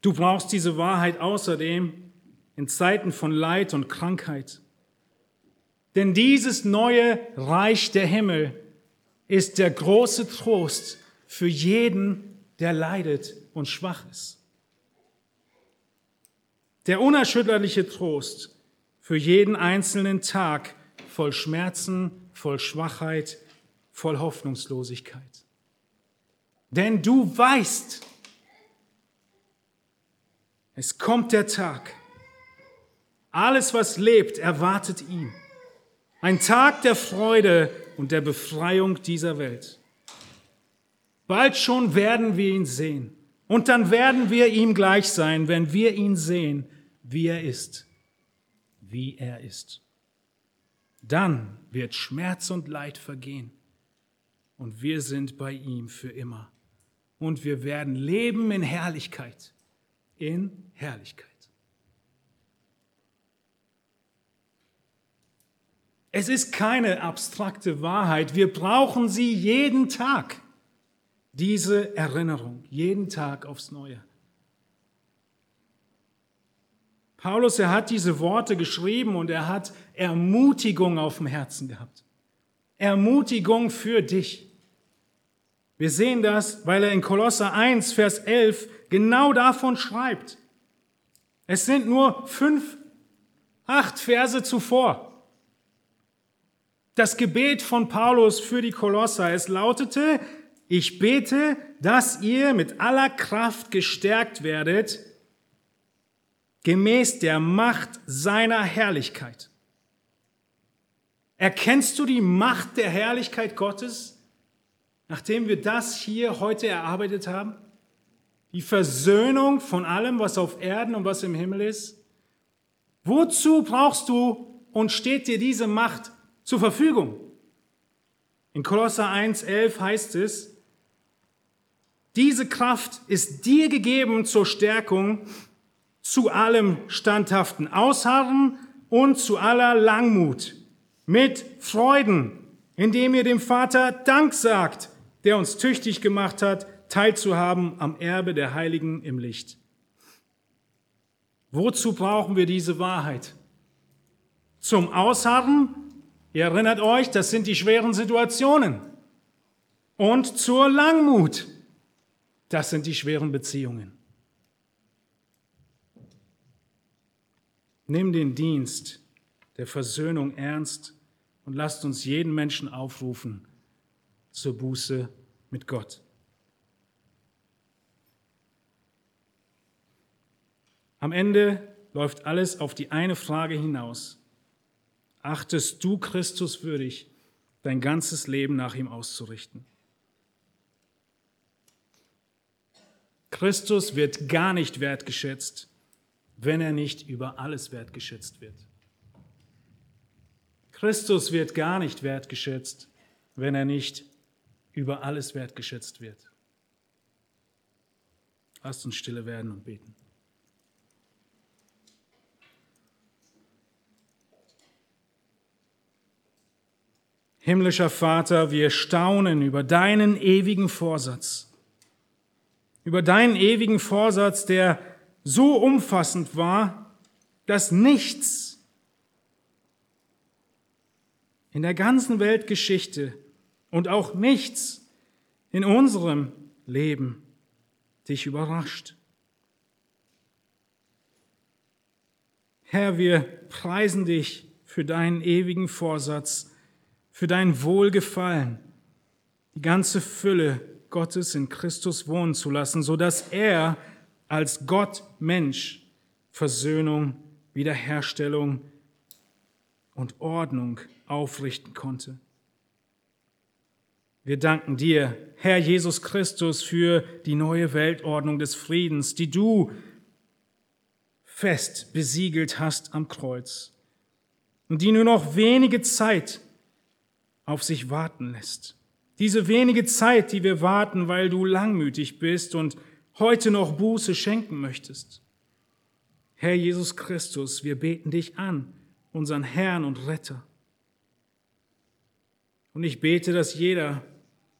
Du brauchst diese Wahrheit außerdem in Zeiten von Leid und Krankheit. Denn dieses neue Reich der Himmel ist der große Trost für jeden, der leidet und schwach ist. Der unerschütterliche Trost für jeden einzelnen Tag voll Schmerzen, voll Schwachheit, voll Hoffnungslosigkeit. Denn du weißt, es kommt der Tag. Alles, was lebt, erwartet ihn. Ein Tag der Freude und der Befreiung dieser Welt. Bald schon werden wir ihn sehen. Und dann werden wir ihm gleich sein, wenn wir ihn sehen, wie er ist. Wie er ist. Dann wird Schmerz und Leid vergehen. Und wir sind bei ihm für immer. Und wir werden leben in Herrlichkeit. In Herrlichkeit. Es ist keine abstrakte Wahrheit. Wir brauchen sie jeden Tag. Diese Erinnerung, jeden Tag aufs Neue. Paulus, er hat diese Worte geschrieben und er hat Ermutigung auf dem Herzen gehabt. Ermutigung für dich. Wir sehen das, weil er in Kolosser 1, Vers 11 genau davon schreibt. Es sind nur fünf, acht Verse zuvor. Das Gebet von Paulus für die Kolosser, es lautete, ich bete, dass ihr mit aller Kraft gestärkt werdet, gemäß der Macht seiner Herrlichkeit. Erkennst du die Macht der Herrlichkeit Gottes, nachdem wir das hier heute erarbeitet haben? Die Versöhnung von allem, was auf Erden und was im Himmel ist? Wozu brauchst du und steht dir diese Macht zur Verfügung. In Kolosser 1.11 heißt es, diese Kraft ist dir gegeben zur Stärkung, zu allem standhaften Ausharren und zu aller Langmut, mit Freuden, indem ihr dem Vater Dank sagt, der uns tüchtig gemacht hat, teilzuhaben am Erbe der Heiligen im Licht. Wozu brauchen wir diese Wahrheit? Zum Ausharren Ihr erinnert euch, das sind die schweren Situationen. Und zur Langmut, das sind die schweren Beziehungen. Nimm den Dienst der Versöhnung ernst und lasst uns jeden Menschen aufrufen zur Buße mit Gott. Am Ende läuft alles auf die eine Frage hinaus achtest du Christus würdig, dein ganzes Leben nach ihm auszurichten. Christus wird gar nicht wertgeschätzt, wenn er nicht über alles wertgeschätzt wird. Christus wird gar nicht wertgeschätzt, wenn er nicht über alles wertgeschätzt wird. Lasst uns stille werden und beten. Himmlischer Vater, wir staunen über deinen ewigen Vorsatz, über deinen ewigen Vorsatz, der so umfassend war, dass nichts in der ganzen Weltgeschichte und auch nichts in unserem Leben dich überrascht. Herr, wir preisen dich für deinen ewigen Vorsatz, für dein Wohlgefallen, die ganze Fülle Gottes in Christus wohnen zu lassen, so dass er als Gott Mensch Versöhnung, Wiederherstellung und Ordnung aufrichten konnte. Wir danken dir, Herr Jesus Christus, für die neue Weltordnung des Friedens, die du fest besiegelt hast am Kreuz und die nur noch wenige Zeit auf sich warten lässt. Diese wenige Zeit, die wir warten, weil du langmütig bist und heute noch Buße schenken möchtest. Herr Jesus Christus, wir beten dich an, unseren Herrn und Retter. Und ich bete, dass jeder,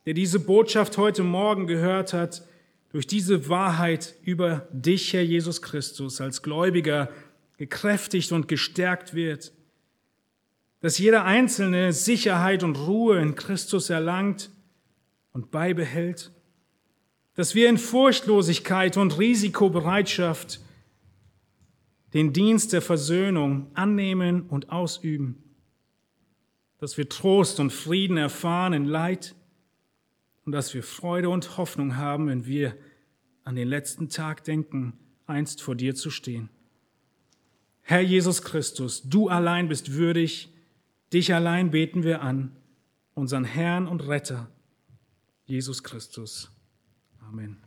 der diese Botschaft heute Morgen gehört hat, durch diese Wahrheit über dich, Herr Jesus Christus, als Gläubiger gekräftigt und gestärkt wird, dass jeder Einzelne Sicherheit und Ruhe in Christus erlangt und beibehält, dass wir in Furchtlosigkeit und Risikobereitschaft den Dienst der Versöhnung annehmen und ausüben, dass wir Trost und Frieden erfahren in Leid, und dass wir Freude und Hoffnung haben, wenn wir an den letzten Tag denken, einst vor dir zu stehen. Herr Jesus Christus, du allein bist würdig, dich allein beten wir an, unseren Herrn und Retter, Jesus Christus. Amen.